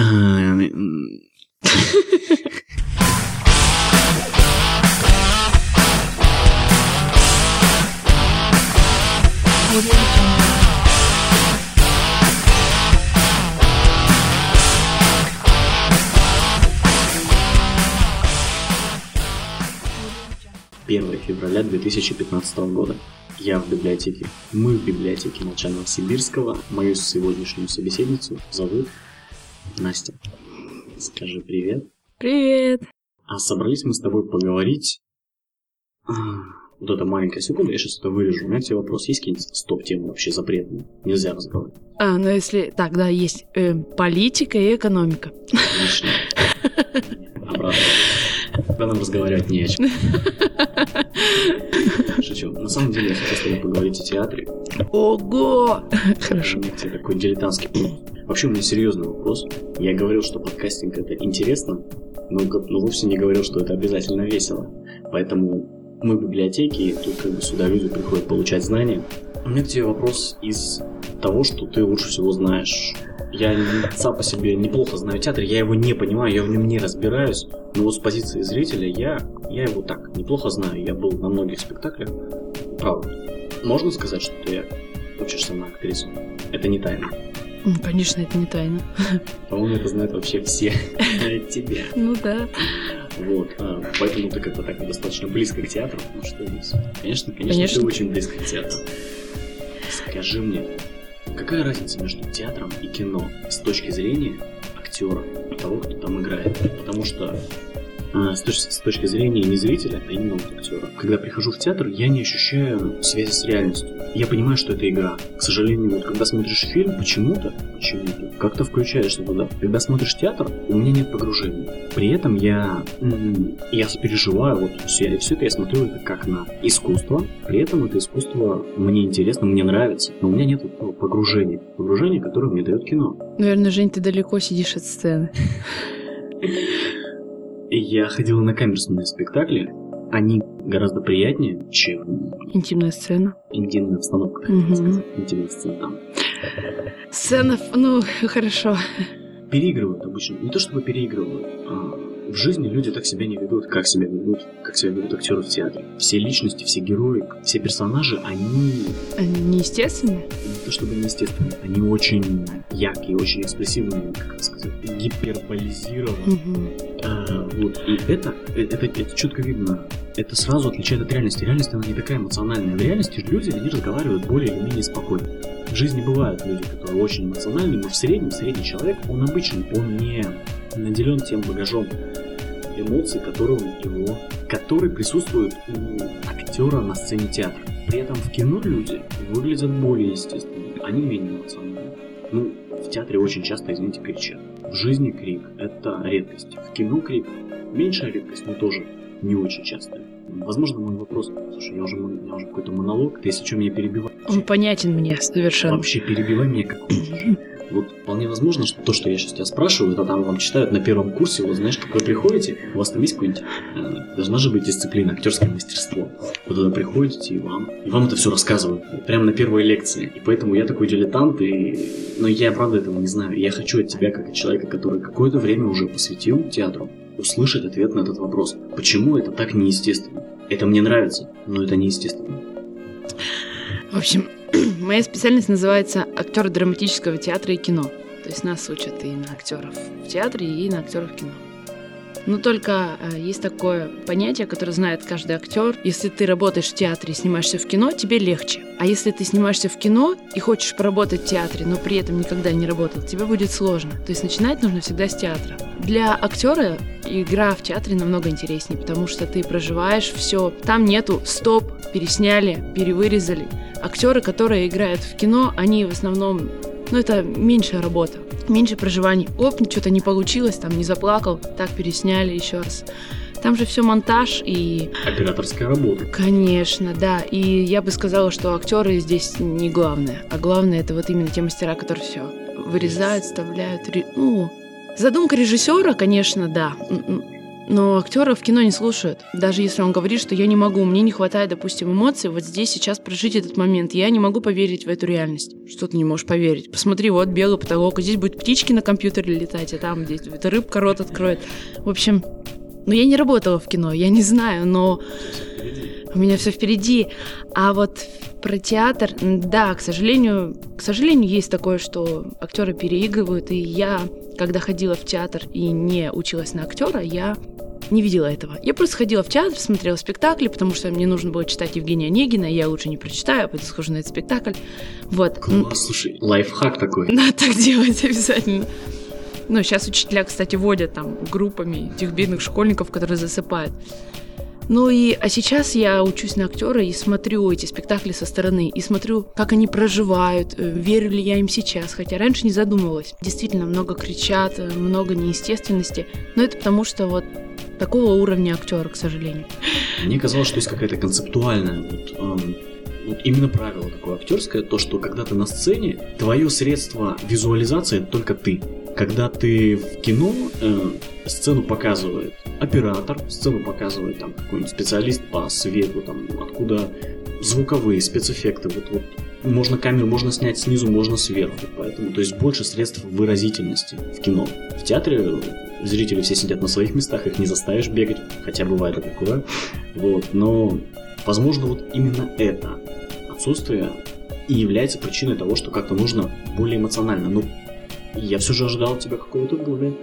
А, м, Первое февраля 2015 года. Я в библиотеке. Мы в библиотеке Молчанова Сибирского. Мою сегодняшнюю собеседницу зовут Настя. Скажи привет. Привет. А собрались мы с тобой поговорить... А, Вот эта маленькая секунда, я сейчас это вырежу. У меня тебе вопрос. Есть какие-нибудь стоп-темы вообще запретные? Нельзя разговаривать. А, ну если так, да, есть э, политика и экономика. Отлично. Обратно. Тогда нам разговаривать не о чем. Шучу. На самом деле, я хочу с тобой поговорить о театре. Ого! У Хорошо. меня к тебе такой дилетантский. Вообще, у меня серьезный вопрос. Я говорил, что подкастинг это интересно, но, но вовсе не говорил, что это обязательно весело. Поэтому мы в библиотеке, и тут как бы сюда люди приходят получать знания. У меня к тебе вопрос из того, что ты лучше всего знаешь. Я сам по себе неплохо знаю театр, я его не понимаю, я в нем не разбираюсь, но вот с позиции зрителя я, я его так неплохо знаю. Я был на многих спектаклях, правда. Можно сказать, что ты учишься на актрису? Это не тайна. М, Конечно, это не тайна. По-моему, это знают вообще все тебя. Ну да. Вот, а, поэтому ты как-то так достаточно близко к театру, потому что. Конечно, конечно, Конечно. ты очень близко к театру. Скажи мне, какая разница между театром и кино с точки зрения актера, того, кто там играет? Потому что а, с, точ- с точки зрения не зрителя, а именно вот актера. Когда прихожу в театр, я не ощущаю связи с реальностью. Я понимаю, что это игра. К сожалению, вот когда смотришь фильм, почему-то, почему-то, как-то включаешься туда. Когда смотришь театр, у меня нет погружения. При этом я, я переживаю, вот все, все это я смотрю это как на искусство. При этом это искусство мне интересно, мне нравится, но у меня нет этого погружения. Погружение, которое мне дает кино. Наверное, Жень, ты далеко сидишь от сцены. Я ходил на камерные спектакли, они гораздо приятнее, чем Интимная сцена. интимная обстановка, так Мгм. сказать, интимная сцена там. Сцена, ну, хорошо. Переигрывают обычно. Не то чтобы переигрывают. а в жизни люди так себя не ведут, как себя ведут, как себя ведут актеры в театре. Все личности, все герои, все персонажи, они Они неестественные. не то чтобы неестественные, они очень яркие, очень экспрессивные, как сказать, гиперболизированные. Мгм. А, вот, и это, э, это, это четко видно. Это сразу отличает от реальности. Реальность, она не такая эмоциональная. В реальности люди, они разговаривают более или менее спокойно. В жизни бывают люди, которые очень эмоциональны, но в среднем, средний человек, он обычный, он не наделен тем багажом эмоций, который у него, который присутствует у актера на сцене театра. При этом в кино люди выглядят более естественно, они менее эмоциональны. Ну, в театре очень часто, извините, кричат. В жизни крик – это редкость. В кино крик – меньшая редкость, но тоже не очень часто. Возможно, мой вопрос... Слушай, я уже, у меня уже какой-то монолог. Ты, если что, меня перебивай. Он понятен мне совершенно. Вообще перебивай меня как хочешь. Вот вполне возможно, что то, что я сейчас тебя спрашиваю, это там вам читают на первом курсе, вот знаешь, как вы приходите, у вас там есть какой-нибудь, э, должна же быть дисциплина, актерское мастерство. Вы туда приходите, и вам, и вам это все рассказывают, прямо на первой лекции. И поэтому я такой дилетант, и... но я правда этого не знаю. Я хочу от тебя, как от человека, который какое-то время уже посвятил театру, услышать ответ на этот вопрос. Почему это так неестественно? Это мне нравится, но это неестественно. В общем, моя специальность называется актер драматического театра и кино. То есть нас учат и на актеров в театре, и на актеров в кино. Но только э, есть такое понятие, которое знает каждый актер. Если ты работаешь в театре и снимаешься в кино, тебе легче. А если ты снимаешься в кино и хочешь поработать в театре, но при этом никогда не работал, тебе будет сложно. То есть начинать нужно всегда с театра. Для актера игра в театре намного интереснее, потому что ты проживаешь все. Там нету стоп, пересняли, перевырезали. Актеры, которые играют в кино, они в основном ну, это меньшая работа, меньше проживаний. Оп, что-то не получилось, там не заплакал, так пересняли еще раз. Там же все монтаж и, Операторская работа. конечно, да. И я бы сказала, что актеры здесь не главное, а главное это вот именно те мастера, которые все вырезают, вставляют. Ну, задумка режиссера, конечно, да. Но актера в кино не слушают. Даже если он говорит, что я не могу, мне не хватает, допустим, эмоций вот здесь сейчас прожить этот момент. Я не могу поверить в эту реальность. Что ты не можешь поверить? Посмотри, вот белый потолок, а здесь будут птички на компьютере летать, а там здесь эта рыбка рот откроет. В общем, ну я не работала в кино, я не знаю, но у меня все впереди. А вот про театр, да, к сожалению, к сожалению, есть такое, что актеры переигрывают, и я, когда ходила в театр и не училась на актера, я не видела этого. Я просто ходила в театр, смотрела спектакли, потому что мне нужно было читать Евгения Онегина, я лучше не прочитаю, а пойду схожу на этот спектакль. Вот. Класс, слушай, лайфхак такой. Надо так делать обязательно. Ну, сейчас учителя, кстати, водят там группами этих бедных школьников, которые засыпают. Ну и, а сейчас я учусь на актера и смотрю эти спектакли со стороны, и смотрю, как они проживают, э, верю ли я им сейчас, хотя раньше не задумывалась. Действительно, много кричат, э, много неестественности, но это потому что вот такого уровня актера, к сожалению. Мне казалось, что есть какая-то концептуальная вот, вот именно правило такое актерское, то, что когда ты на сцене, твое средство визуализации это только ты. Когда ты в кино, э, сцену показывает оператор, сцену показывает там какой-нибудь специалист по свету, там откуда звуковые спецэффекты, вот, вот можно камеру можно снять снизу, можно сверху, поэтому то есть больше средств выразительности в кино. В театре зрители все сидят на своих местах, их не заставишь бегать, хотя бывает и такое, вот, но возможно вот именно это отсутствие и является причиной того, что как-то нужно более эмоционально. Ну, я все же ожидал от тебя какого-то более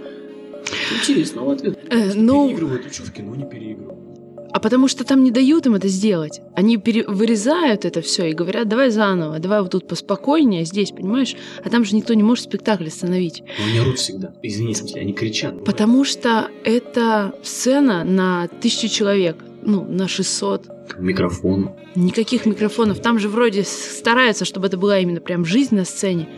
интересного ответа. Э, ну... Переигрывают, а что в кино не переигрывают? А потому что там не дают им это сделать. Они пере... вырезают это все и говорят, давай заново, давай вот тут поспокойнее, здесь, понимаешь? А там же никто не может спектакль остановить. Но они орут всегда. Извини, в смысле, они кричат. Бывает. Потому что это сцена на тысячу человек, ну, на 600. Микрофон. Никаких микрофонов. Там же вроде стараются, чтобы это была именно прям жизнь на сцене.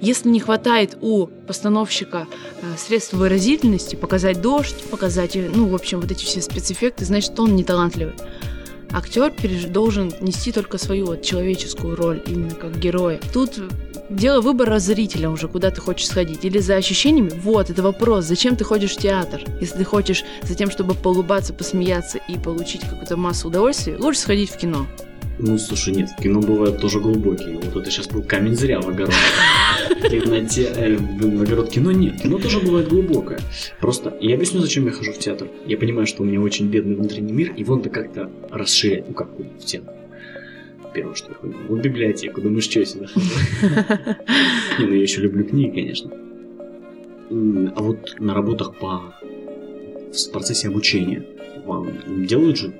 Если не хватает у постановщика э, средств выразительности, показать дождь, показать, э, ну, в общем, вот эти все спецэффекты, значит, он не талантливый. Актер должен нести только свою вот человеческую роль, именно как героя. Тут дело выбора зрителя уже, куда ты хочешь сходить. Или за ощущениями. Вот, это вопрос. Зачем ты ходишь в театр? Если ты хочешь за тем, чтобы поулыбаться, посмеяться и получить какую-то массу удовольствия, лучше сходить в кино. Ну, слушай, нет, кино бывают тоже глубокие. Вот это сейчас был камень зря в огород. Э, в огород кино нет. Кино тоже бывает глубокое. Просто я объясню, зачем я хожу в театр. Я понимаю, что у меня очень бедный внутренний мир, и вон то как-то расширять, ну как в театр. Первое, что я ходил. В библиотеку. Думаю, что я сюда? Не, ну я еще люблю книги, конечно. А вот на работах по в процессе обучения делают же,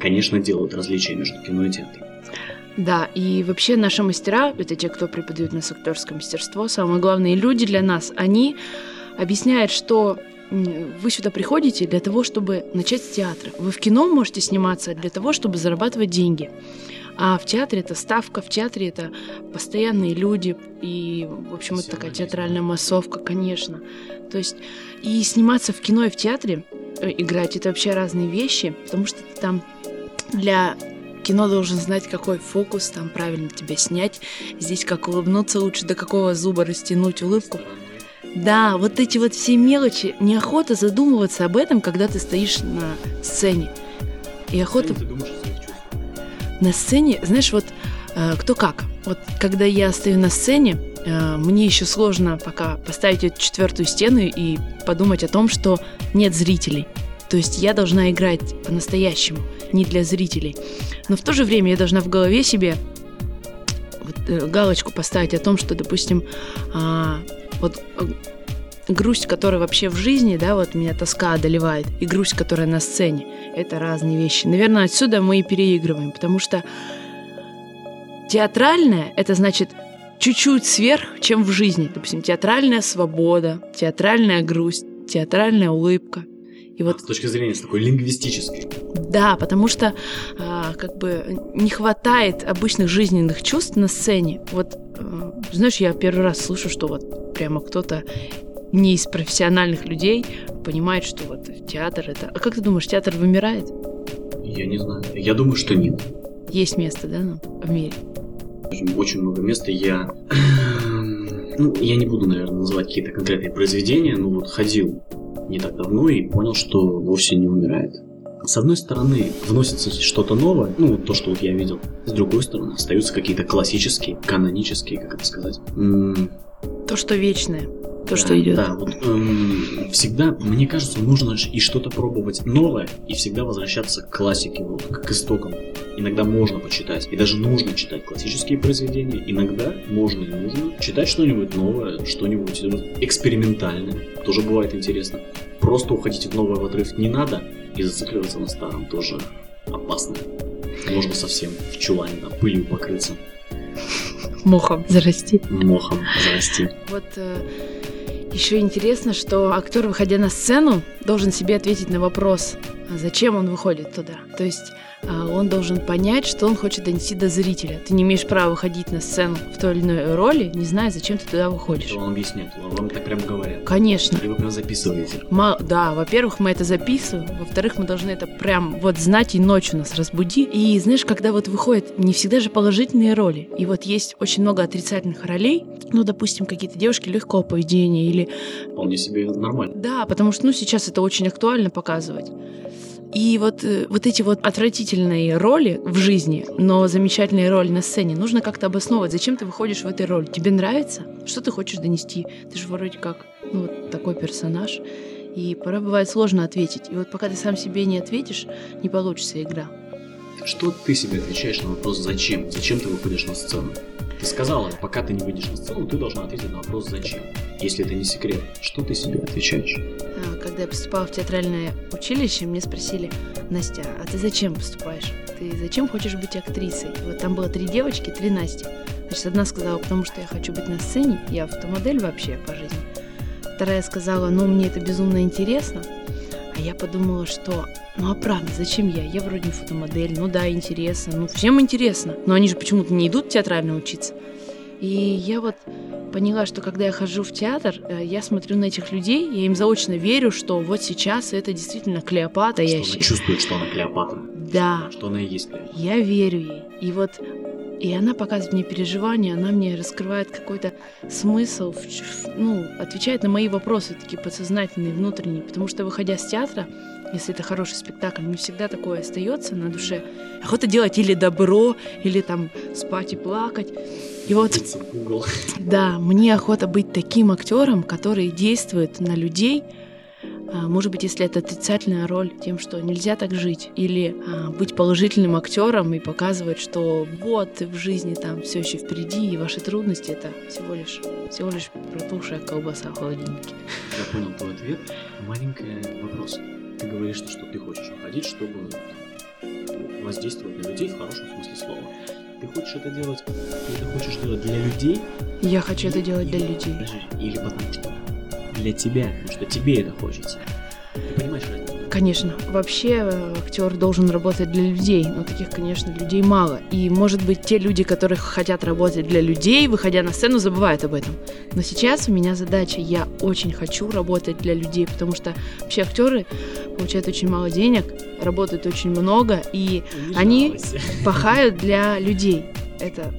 конечно, делают различия между кино и театром. Да, и вообще наши мастера, это те, кто преподают нас актерское мастерство, самые главные люди для нас, они объясняют, что вы сюда приходите для того, чтобы начать с театра. Вы в кино можете сниматься для того, чтобы зарабатывать деньги. А в театре это ставка, в театре это постоянные люди, и, в общем, это такая театральная массовка, конечно. То есть, и сниматься в кино и в театре, играть, это вообще разные вещи, потому что ты там для кино должен знать, какой фокус там правильно тебя снять. Здесь как улыбнуться лучше, до какого зуба растянуть улыбку. Да, вот эти вот все мелочи, неохота задумываться об этом, когда ты стоишь на сцене. И охота... На сцене, знаешь, вот э, кто как. Вот когда я стою на сцене, э, мне еще сложно пока поставить эту четвертую стену и подумать о том, что нет зрителей. То есть я должна играть по-настоящему, не для зрителей. Но в то же время я должна в голове себе э, галочку поставить о том, что, допустим, а, вот э, грусть, которая вообще в жизни, да, вот меня тоска одолевает, и грусть, которая на сцене, это разные вещи. Наверное, отсюда мы и переигрываем, потому что театральное — это значит чуть-чуть сверх, чем в жизни. Допустим, театральная свобода, театральная грусть, театральная улыбка — и вот... С точки зрения с такой лингвистической. Да, потому что а, как бы не хватает обычных жизненных чувств на сцене. Вот, а, знаешь, я первый раз слышу, что вот прямо кто-то не из профессиональных людей понимает, что вот театр это... А как ты думаешь, театр вымирает? Я не знаю. Я думаю, что нет. Есть место, да, ну, в мире? Очень много места. Я... Ну, я не буду, наверное, называть какие-то конкретные произведения, но вот ходил не так давно и понял, что вовсе не умирает. С одной стороны, вносится что-то новое, ну, то, что вот я видел. С другой стороны, остаются какие-то классические, канонические, как это сказать, м- То, что вечное. То, да, что идет. Да, вот эм, всегда, мне кажется, нужно и что-то пробовать новое, и всегда возвращаться к классике, вот, к истокам. Иногда можно почитать, и даже нужно читать классические произведения, иногда можно и нужно читать что-нибудь новое, что-нибудь э, экспериментальное, тоже бывает интересно. Просто уходить в новое в отрыв не надо, и зацикливаться на старом тоже опасно. Можно совсем в чулане там пылью покрыться, Мохом зарасти. мохом зарасти. Вот еще интересно, что актер, выходя на сцену, должен себе ответить на вопрос, зачем он выходит туда. То есть а, он должен понять, что он хочет донести до зрителя. Ты не имеешь права выходить на сцену в той или иной роли, не зная, зачем ты туда выходишь. Это вам объясняют, вам так прям говорят. Конечно. Или вы прям записываете. Ма- да, во-первых, мы это записываем, во-вторых, мы должны это прям вот знать и ночью нас разбуди. И знаешь, когда вот выходят не всегда же положительные роли, и вот есть очень много отрицательных ролей, ну, допустим, какие-то девушки легкого поведения или... Вполне себе нормально. Да, потому что, ну, сейчас это очень актуально показывать. И вот, э, вот эти вот отвратительные роли в жизни, но замечательные роли на сцене, нужно как-то обосновывать, зачем ты выходишь в этой роли. Тебе нравится? Что ты хочешь донести? Ты же вроде как ну, вот такой персонаж. И порой бывает сложно ответить. И вот пока ты сам себе не ответишь, не получится игра. Что ты себе отвечаешь на вопрос «зачем?» Зачем ты выходишь на сцену? Ты сказала, пока ты не выйдешь на сцену, ты должна ответить на вопрос «зачем?». Если это не секрет, что ты себе отвечаешь? А, Когда я поступала в театральное училище, мне спросили, Настя, а ты зачем поступаешь? Ты зачем хочешь быть актрисой? Вот там было три девочки, три Насти. Значит, одна сказала, потому что я хочу быть на сцене, я фотомодель вообще по жизни. Вторая сказала, ну, мне это безумно интересно. А я подумала, что, ну а правда, зачем я? Я вроде не фотомодель, ну да, интересно, ну всем интересно. Но они же почему-то не идут театрально учиться. И я вот поняла, что когда я хожу в театр, э, я смотрю на этих людей, я им заочно верю, что вот сейчас это действительно Клеопатра. Что я она чувствует, что она Клеопатра? Да, Что она и есть Клеопатра? я верю ей. И вот и она показывает мне переживания, она мне раскрывает какой-то смысл, ну, отвечает на мои вопросы, такие подсознательные, внутренние. Потому что, выходя с театра, если это хороший спектакль, не всегда такое остается на душе. Охота делать или добро, или там спать и плакать. И вот да, мне охота быть таким актером, который действует на людей. а, Может быть, если это отрицательная роль, тем, что нельзя так жить, или а, быть положительным актером и показывать, что вот в жизни там все еще впереди, и ваши трудности это всего лишь всего лишь протухшая колбаса в холодильнике. Я понял твой ответ. Маленький вопрос. Ты говоришь, что, что ты хочешь уходить, чтобы там, воздействовать на людей в хорошем смысле слова. Ты хочешь это делать, ты это хочешь делать для людей, Я хочу это делать для людей. подожди, или потому что для тебя, потому что тебе это хочется. Ты понимаешь? Конечно, вообще э, актер должен работать для людей, но таких, конечно, людей мало. И, может быть, те люди, которые хотят работать для людей, выходя на сцену, забывают об этом. Но сейчас у меня задача, я очень хочу работать для людей, потому что вообще актеры получают очень мало денег, работают очень много и Не Они- жалуйся. пахают для людей. Это,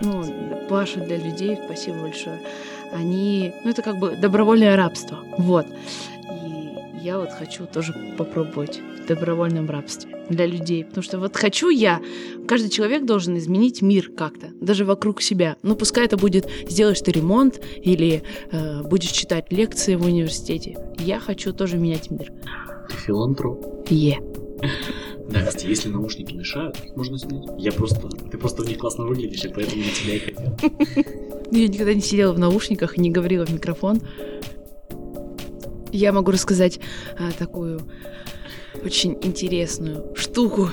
ну, пашут для людей, спасибо большое. Они, ну, это как бы добровольное рабство, вот. Я вот хочу тоже попробовать в добровольном рабстве для людей, потому что вот хочу я, каждый человек должен изменить мир как-то, даже вокруг себя. Ну, пускай это будет, сделаешь ты ремонт или э, будешь читать лекции в университете. Я хочу тоже менять мир. Ты филантроп. Е. Да, кстати, если наушники мешают, их можно снять. Я просто, ты просто в них классно выглядишь, и поэтому на тебя и хотел. Я никогда не сидела в наушниках и не говорила в микрофон. Я могу рассказать а, такую очень интересную штуку.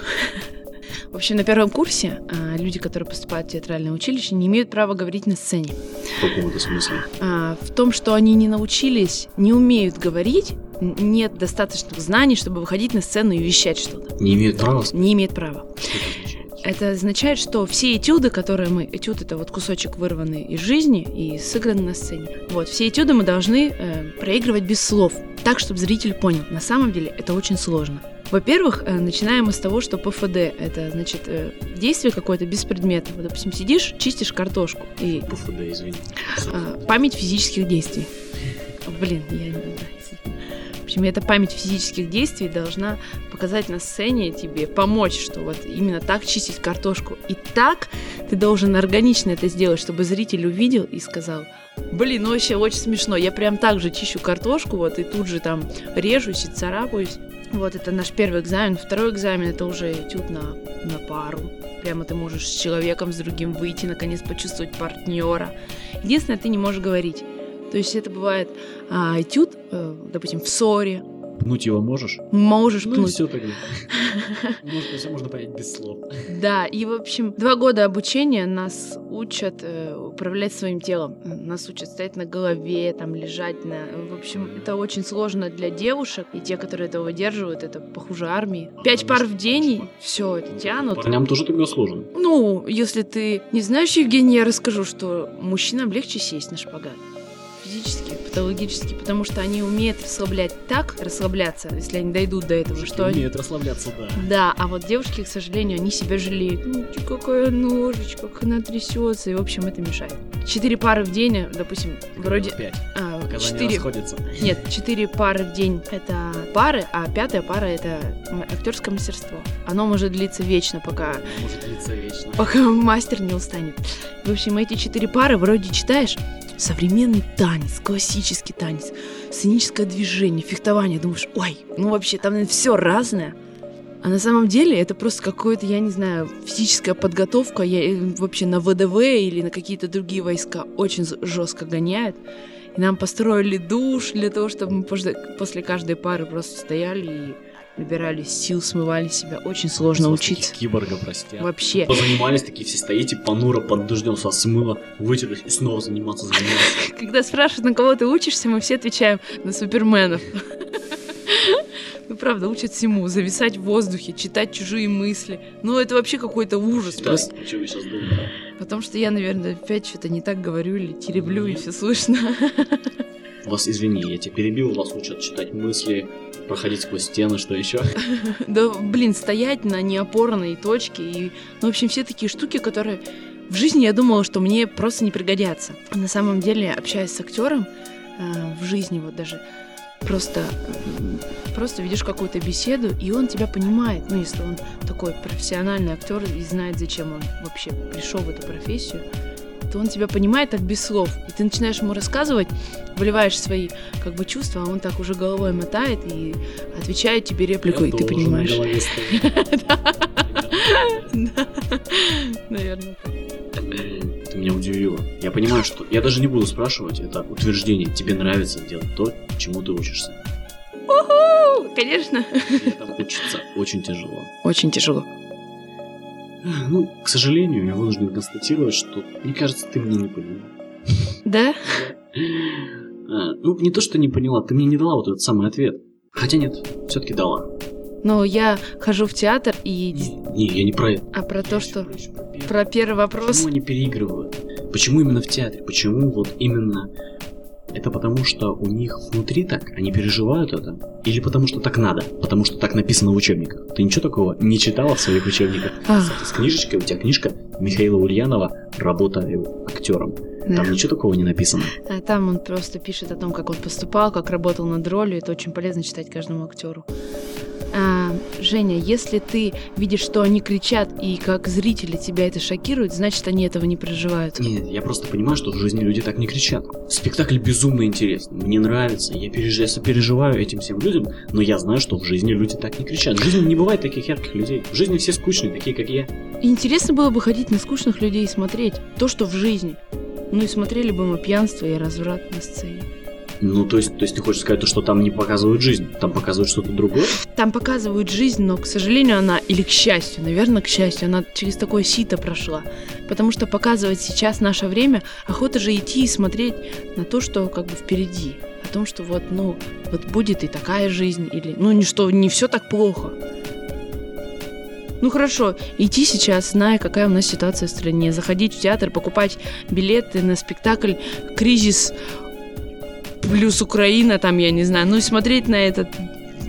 В общем, на первом курсе а, люди, которые поступают в театральное училище, не имеют права говорить на сцене. В каком-то смысле. А, в том, что они не научились, не умеют говорить, нет достаточных знаний, чтобы выходить на сцену и вещать что-то. Не имеют права. Не имеют права. Что это означает? Это означает, что все этюды, которые мы... Этюд — это вот кусочек вырванный из жизни и сыгран на сцене. Вот, все этюды мы должны э, проигрывать без слов, так, чтобы зритель понял. На самом деле это очень сложно. Во-первых, э, начинаем мы с того, что ПФД — это, значит, э, действие какое-то без предмета. Вот, допустим, сидишь, чистишь картошку, и ПФД, извини. э, память физических действий. Блин, я не знаю. Общем, эта память физических действий должна показать на сцене тебе, помочь, что вот именно так чистить картошку. И так ты должен органично это сделать, чтобы зритель увидел и сказал, блин, ну вообще очень смешно, я прям так же чищу картошку, вот, и тут же там режусь и царапаюсь. Вот это наш первый экзамен. Второй экзамен это уже этюд на, на пару. Прямо ты можешь с человеком, с другим выйти, наконец почувствовать партнера. Единственное, ты не можешь говорить. То есть это бывает а, этюд, э, допустим, в ссоре. Пнуть его можешь? Можешь Ну пнуть. все тогда. Можно, все можно понять без слов. Да, и, в общем, два года обучения нас учат э, управлять своим телом. Нас учат стоять на голове, там, лежать на... В общем, это очень сложно для девушек, и те, которые это выдерживают, это похуже армии. Пять пар в день, все это тянут. Парням тоже тогда сложно. Ну, если ты не знаешь, Евгений, я расскажу, что мужчинам легче сесть на шпагат. Физически, патологически, потому что они умеют расслаблять так, расслабляться, если они дойдут до этого, что они... умеет расслабляться, да. Да, а вот девушки, к сожалению, они себя жалеют. Ну, какая ножечка, как она трясется, и, в общем, это мешает. Четыре пары в день, допустим, вроде... Пять. а, Показания четыре... расходятся. Нет, четыре пары в день — это пары, а пятая пара — это актерское мастерство. Оно может длиться вечно, пока Может длиться вечно. пока мастер не устанет. В общем, эти четыре пары вроде читаешь современный танец, классический танец, сценическое движение, фехтование. Думаешь, ой, ну вообще там все разное. А на самом деле это просто какое-то, я не знаю, физическая подготовка. Я э, вообще на ВДВ или на какие-то другие войска очень жестко гоняют. И нам построили душ для того, чтобы мы после после каждой пары просто стояли и набирали сил, смывали себя. Очень сложно вас учиться. Киборга, прости. Вообще. Позанимались такие все стоите, понуро под дождем с вас смыло, вытерлись и снова заниматься заниматься. Когда спрашивают, на кого ты учишься, мы все отвечаем на суперменов. Ну, правда, учат всему. Зависать в воздухе, читать чужие мысли. Ну, это вообще какой-то ужас просто. О чем вы сейчас думаете? Потому что я, наверное, опять что-то не так говорю или тереблю, и все слышно. Вас, извини, я тебя перебил, вас учат читать мысли, проходить сквозь стены, что еще? Да, блин, стоять на неопорной точке. И, ну, в общем, все такие штуки, которые в жизни я думала, что мне просто не пригодятся. На самом деле, общаясь с актером э, в жизни, вот даже просто, просто ведешь какую-то беседу, и он тебя понимает. Ну, если он такой профессиональный актер и знает, зачем он вообще пришел в эту профессию, то он тебя понимает так без слов. И ты начинаешь ему рассказывать, выливаешь свои как бы чувства, а он так уже головой мотает и отвечает тебе реплику, и ты понимаешь. Наверное. Меня удивила. Я понимаю, что... Я даже не буду спрашивать, это утверждение. Тебе нравится делать то, чему ты учишься. Уху! Конечно. Там учиться очень тяжело. Очень тяжело. Ну, к сожалению, я вынужден констатировать, что, мне кажется, ты меня не поняла. Да? А, Ну, не то, что не поняла, ты мне не дала вот этот самый ответ. Хотя нет, все-таки дала. Но я хожу в театр и... Не, я не про это. А про то, что... Я про. Про первый вопрос... Почему они переигрывают? Почему именно в театре? Почему вот именно... Это потому, что у них внутри так, они переживают это? Или потому, что так надо? Потому что так написано в учебниках? Ты ничего такого не читала в своих учебниках? Кстати, с книжечкой, у тебя книжка Михаила Ульянова «Работа актером». Да. Там ничего такого не написано. А там он просто пишет о том, как он поступал, как работал над ролью. Это очень полезно читать каждому актеру. А, Женя, если ты видишь, что они кричат, и как зрители тебя это шокирует, значит, они этого не проживают. Нет, я просто понимаю, что в жизни люди так не кричат. Спектакль безумно интересный, мне нравится, я, переж... я сопереживаю этим всем людям, но я знаю, что в жизни люди так не кричат. В жизни не бывает таких ярких людей. В жизни все скучные, такие как я. Интересно было бы ходить на скучных людей и смотреть то, что в жизни. Ну и смотрели бы мы пьянство и разврат на сцене. Ну, то есть, то есть ты хочешь сказать, то, что там не показывают жизнь, там показывают что-то другое? Там показывают жизнь, но, к сожалению, она, или к счастью, наверное, к счастью, она через такое сито прошла. Потому что показывать сейчас наше время, охота же идти и смотреть на то, что как бы впереди. О том, что вот, ну, вот будет и такая жизнь, или, ну, не что, не все так плохо. Ну хорошо, идти сейчас, зная, какая у нас ситуация в стране, заходить в театр, покупать билеты на спектакль «Кризис плюс Украина», там, я не знаю, ну смотреть на этот,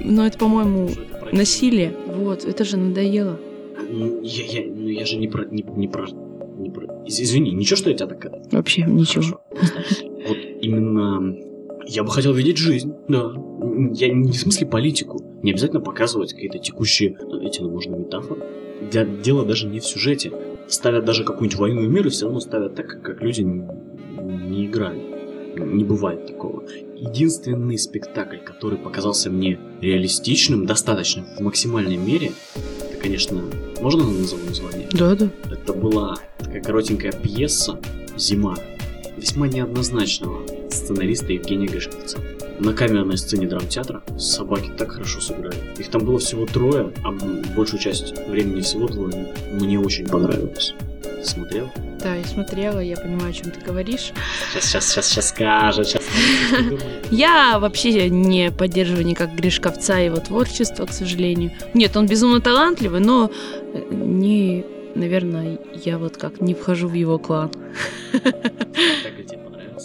ну это, по-моему, насилие. Вот, это же надоело. Ну, я, я, ну, я же не про... Не, не про... Не про... Из- Извини, ничего, что я тебя так... Вообще ничего. Хорошо. Вот именно Я бы хотел видеть жизнь, да. Я не в смысле политику. Не обязательно показывать какие-то текущие, эти, ну, можно метафоры. Дело даже не в сюжете. Ставят даже какую-нибудь войну и мир, и все равно ставят так, как люди не, не играют. Не бывает такого. Единственный спектакль, который показался мне реалистичным, достаточно в максимальной мере, это, конечно, можно назову название? Да, да. Это была такая коротенькая пьеса «Зима» весьма неоднозначного сценариста Евгения Гришковца. На камерной сцене драмтеатра собаки так хорошо сыграли. Их там было всего трое, а большую часть времени всего двое. Мне очень понравилось. Смотрел? Да, я смотрела, я понимаю, о чем ты говоришь. Сейчас, сейчас, сейчас, сейчас скажет, сейчас. Я вообще не поддерживаю никак Гришковца и его творчество, к сожалению. Нет, он безумно талантливый, но э, не, наверное, я вот как не вхожу в его клан.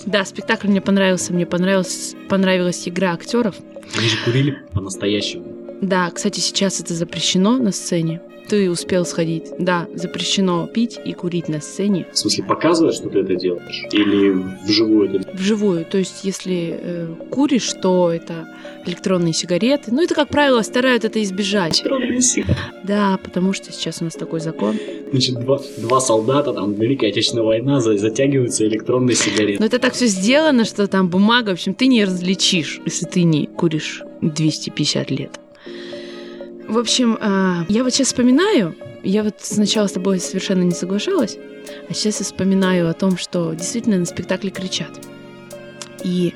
Да, спектакль мне понравился, мне понравилась, понравилась игра актеров. Они же курили по-настоящему. Да, кстати, сейчас это запрещено на сцене. Ты успел сходить. Да, запрещено пить и курить на сцене. В смысле, показывать, что ты это делаешь? Или вживую это Вживую. То есть, если э, куришь, то это электронные сигареты. Ну, это, как правило, старают это избежать. Электронные сигареты. Да, потому что сейчас у нас такой закон. Значит, два, два солдата, там, Великая Отечественная война, за- затягиваются электронные сигареты. Но это так все сделано, что там бумага, в общем, ты не различишь, если ты не куришь 250 лет. В общем, а, я вот сейчас вспоминаю, я вот сначала с тобой совершенно не соглашалась, а сейчас я вспоминаю о том, что действительно на спектакле кричат. И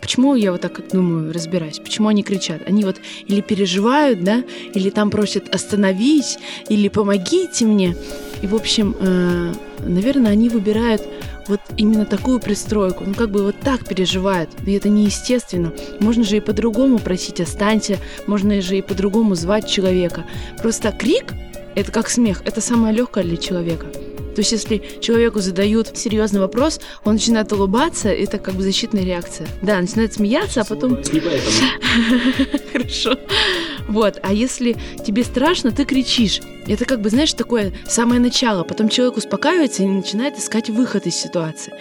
почему я вот так думаю, разбираюсь, почему они кричат? Они вот или переживают, да, или там просят остановить, или помогите мне. И, в общем, э, наверное, они выбирают вот именно такую пристройку. Ну, как бы вот так переживают. И это неестественно. Можно же и по-другому просить «останься», можно же и по-другому звать человека. Просто крик — это как смех, это самое легкое для человека. То есть, если человеку задают серьезный вопрос, он начинает улыбаться, это как бы защитная реакция. Да, начинает смеяться, а потом... Не поэтому. Хорошо. Вот, а если тебе страшно, ты кричишь. Это как бы, знаешь, такое самое начало. Потом человек успокаивается и начинает искать выход из ситуации.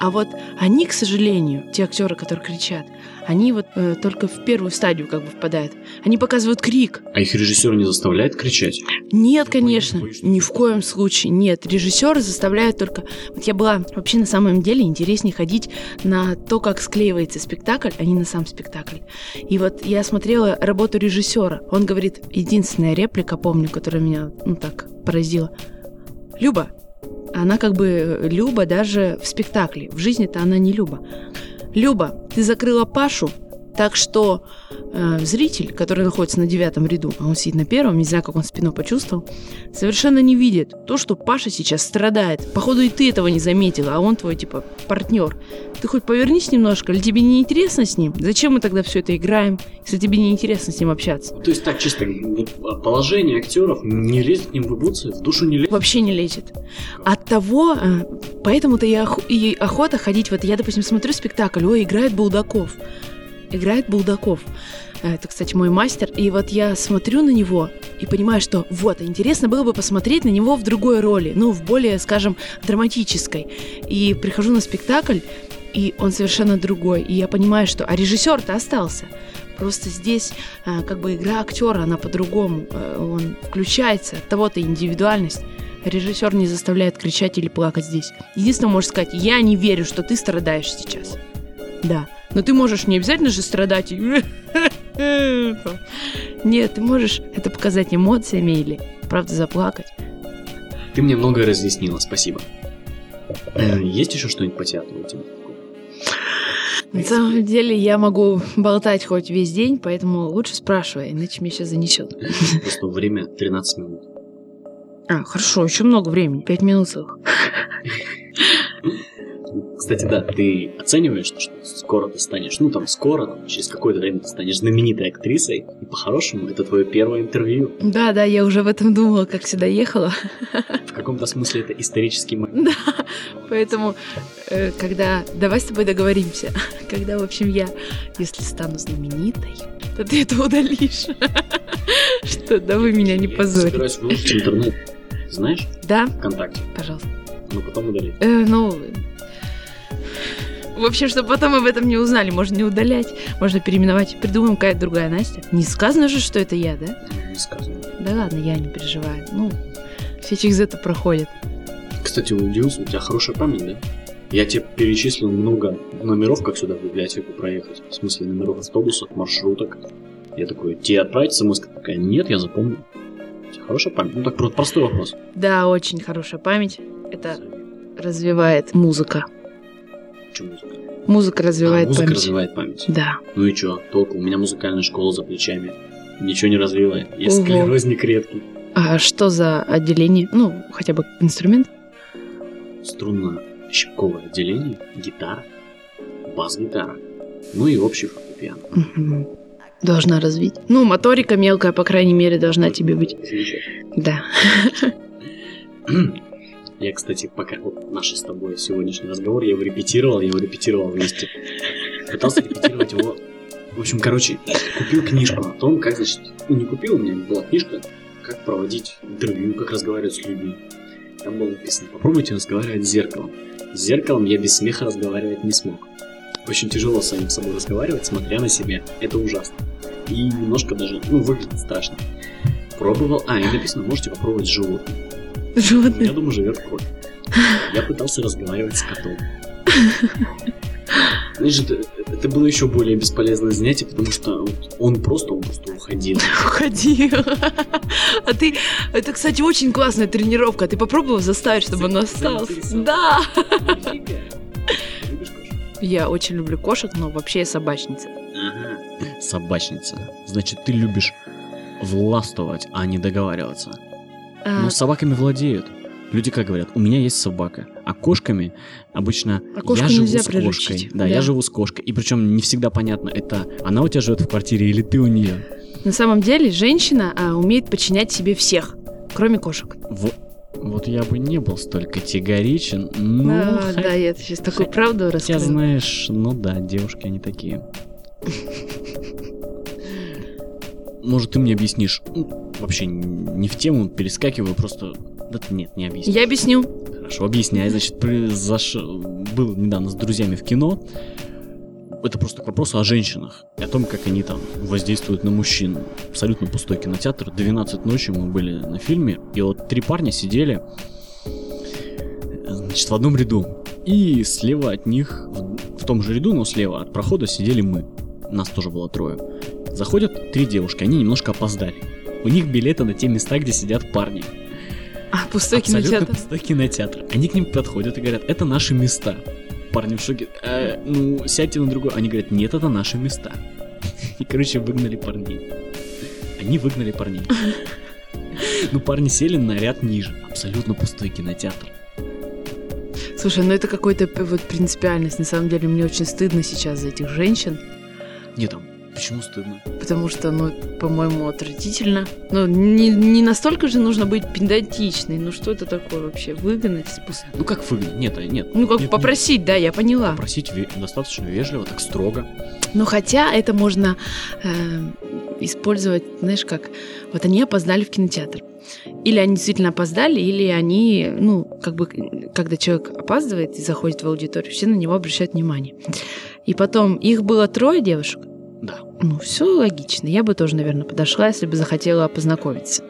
А вот они, к сожалению, те актеры, которые кричат, они вот э, только в первую стадию как бы впадают. Они показывают крик. А их режиссер не заставляет кричать? Нет, Я конечно, боюсь, ни в коем случае нет. Режиссер заставляет только... Вот я была вообще на самом деле интереснее ходить на то, как склеивается спектакль, а не на сам спектакль. И вот я смотрела работу режиссера. Он говорит, единственная реплика, помню, которая меня, ну так, поразила. Люба, она как бы э, Люба даже в спектакле. В жизни-то она не Люба. Люба, ты закрыла Пашу, так что э, зритель, который находится на девятом ряду, а он сидит на первом, не знаю, как он спину почувствовал, совершенно не видит то, что Паша сейчас страдает. Походу и ты этого не заметила, а он твой, типа, партнер. Ты хоть повернись немножко, или тебе не интересно с ним? Зачем мы тогда все это играем, если тебе не интересно с ним общаться? То есть так чисто вот, положение актеров не лезет к ним в эмоции, в душу не лезет. Вообще не лезет. От того, э, поэтому-то и, ох- и охота ходить. Вот я, допустим, смотрю спектакль, ой, играет Булдаков. Играет Булдаков. Это, кстати, мой мастер. И вот я смотрю на него и понимаю, что вот, интересно было бы посмотреть на него в другой роли, ну, в более, скажем, драматической. И прихожу на спектакль, и он совершенно другой. И я понимаю, что... А режиссер-то остался. Просто здесь а, как бы игра актера, она по-другому. э, Он включается, от того-то индивидуальность. Режиссер не заставляет кричать или плакать здесь. Единственное, может сказать, я не верю, что ты страдаешь сейчас. Да. Но ты можешь не обязательно же страдать. и Нет, ты можешь это показать эмоциями или, правда, заплакать. Ты мне многое разъяснила, спасибо. Э, Есть еще что-нибудь по театру у тебя? На самом деле я могу болтать хоть весь день, поэтому лучше спрашивай, иначе меня сейчас занесет. Просто время 13 минут. А, хорошо, еще много времени. Пять минут целых. Кстати, да, ты оцениваешь, что скоро ты станешь, ну там скоро, там, через какое-то время ты станешь знаменитой актрисой, и по-хорошему это твое первое интервью. Да, да, я уже в этом думала, как сюда ехала. В каком-то смысле это исторический момент. Да, поэтому, э, когда... Давай с тобой договоримся. Когда, в общем, я, если стану знаменитой, то ты это удалишь. Что, да вы меня не Я позорите. собираюсь выложить интернет. Знаешь, Да, ВКонтакте. пожалуйста. Но потом удалить. Э, ну, В общем, чтобы потом об этом не узнали, можно не удалять, можно переименовать. Придумаем какая-то другая Настя. Не сказано же, что это я, да? Не сказано. Да ладно, я не переживаю. Ну, все через это проходят. Кстати, удивился, у тебя хорошая память, да? Я тебе перечислил много номеров, как сюда в библиотеку проехать. В смысле, номеров автобусов, маршруток. Я такой, тебе отправить смс? Такая, нет, я запомнил. У тебя хорошая память? Ну так про- простой вопрос. Да, очень хорошая память. Это развивает музыка. Почему музыка? Музыка А, развивает музыка память. развивает память. Да. Ну и чё, толку? У меня музыкальная школа за плечами. Ничего не развивает. Я склерозник редкий. А что за отделение? Ну, хотя бы инструмент? Струнно-щипковое отделение, гитара, бас-гитара, ну и общий фортепиано. Мгм. Должна развить. Ну, моторика мелкая, по крайней мере, должна тебе быть. Замечательно. Да. Я, кстати, пока вот наш с тобой сегодняшний разговор, я его репетировал, я его репетировал вместе. Пытался репетировать его. В общем, короче, купил книжку о том, как, значит, ну не купил, у меня была книжка, как проводить интервью, как разговаривать с людьми. Там было написано, попробуйте разговаривать с зеркалом. С зеркалом я без смеха разговаривать не смог. Очень тяжело с самим собой разговаривать, смотря на себя. Это ужасно. И немножко даже, ну, выглядит страшно. Пробовал, а, и написано, можете попробовать с меня Животные. дома живет кот. Я пытался разговаривать с котом. Знаешь, это, это было еще более бесполезное занятие, потому что он просто, он просто уходил. Уходи. А ты... Это, кстати, очень классная тренировка. Ты попробовала заставить, чтобы он остался? Да. Я очень люблю кошек, но вообще я собачница. Ага. Собачница. Значит, ты любишь властвовать, а не договариваться. А, Ну, собаками владеют. Люди как говорят, у меня есть собака, а кошками обычно А я живу с кошкой. приручить. Да, Да. я живу с кошкой. И причем не всегда понятно, это она у тебя живет в квартире или ты у нее. На самом деле, женщина а, умеет подчинять себе всех, кроме кошек. Вот, вот я бы не был столь категоричен, ну, А, хотя, да, я сейчас такую правду раскрыла. знаешь, ну да, девушки они такие. Может, ты мне объяснишь? Вообще не в тему, перескакиваю, просто... Да ты нет, не объяснишь. Я объясню. Хорошо, объясняй. Значит, произош... был недавно с друзьями в кино. Это просто к вопросу о женщинах. И о том, как они там воздействуют на мужчин. Абсолютно пустой кинотеатр. 12 ночи мы были на фильме. И вот три парня сидели значит, в одном ряду. И слева от них, в том же ряду, но слева от прохода сидели мы. Нас тоже было трое. Заходят три девушки, они немножко опоздали. У них билеты на те места, где сидят парни. А, пустой Абсолютно кинотеатр. пустой кинотеатр. Они к ним подходят и говорят, это наши места. Парни в шоке, «Э, ну, сядьте на другой. Они говорят, нет, это наши места. И, короче, выгнали парней. Они выгнали парней. Ну, парни сели на ряд ниже. Абсолютно пустой кинотеатр. Слушай, ну это какой-то вот принципиальность. На самом деле мне очень стыдно сейчас за этих женщин, Нет, там, почему стыдно? Потому что, ну, по-моему, отвратительно. Ну, не, не настолько же нужно быть педантичной. Ну что это такое вообще? Выгнать? спус- Ну, как выгнать? Нет, а, нет. Ну, как Нет, попросить, да, я поняла. Попросить ве- достаточно вежливо, так строго. Ну, хотя это можно э, использовать, знаешь, как... Вот они опоздали в кинотеатр. Или они действительно опоздали, или они, ну, как бы, когда человек опаздывает и заходит в аудиторию, все на него обращают внимание. И потом, их было трое девушек. Да. Ну, все логично. Я бы тоже, наверное, подошла, если бы захотела познакомиться.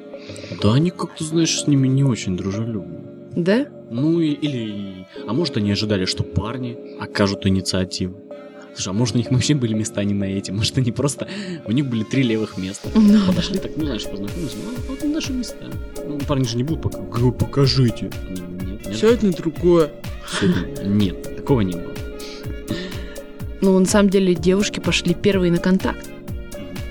Да они как-то, знаешь, с ними не очень дружелюбны. Да? Ну и, или... А может они ожидали, что парни окажут инициативу. Слушай, а может у них вообще были места не на эти? Может они просто... У них были три левых места. Ну, Подошли так, ну знаешь, познакомились. Ну, вот наши места. Ну, парни же не будут пока... «Г- Покажите. Нет, нет. Сядь на другое. Сегодня- Нет, такого не было. Ну, на самом деле, девушки пошли первые на контакт.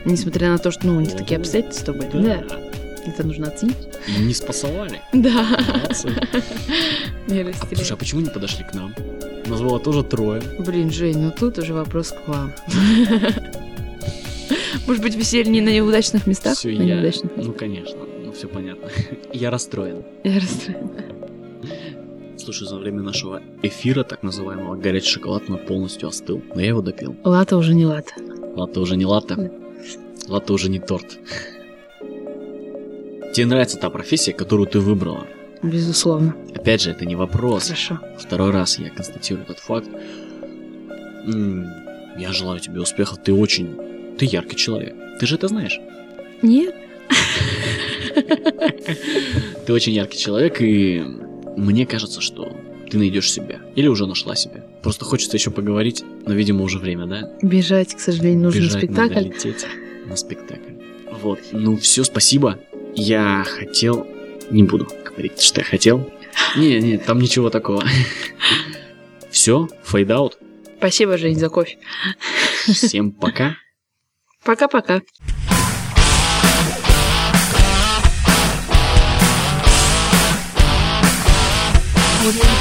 Несмотря на то, что, ну, у них такие обстоятельства были. Да. Да. Это нужно оценить. И не спасовали. Да. Молодцы. А, слушай, а почему не подошли к нам? У нас было тоже трое. Блин, Жень, ну тут уже вопрос к вам. Может быть, вы сели не на неудачных местах? Всё, на я... неудачных Ну, конечно. Ну, все понятно. Я расстроен. Я расстроена. Слушай, за время нашего эфира, так называемого, горячий шоколад меня полностью остыл. Но я его допил. Лата уже не лата. Латте уже не латте. Латте уже не торт. Тебе нравится та профессия, которую ты выбрала? Безусловно. Опять же, это не вопрос. Хорошо. Второй раз я констатирую этот факт. Я желаю тебе успехов. Ты очень... Ты яркий человек. Ты же это знаешь. Нет? Ты очень яркий человек, и мне кажется, что ты найдешь себя. Или уже нашла себя. Просто хочется еще поговорить, но, видимо, уже время, да? Бежать, к сожалению, нужен Бежать спектакль. надо лететь на спектакль. Вот. Ну, все, спасибо. Я хотел... Не буду говорить, что я хотел. Не, не, там ничего такого. Все, fade out. Спасибо, Жень, за кофе. Всем пока. Пока-пока. Audio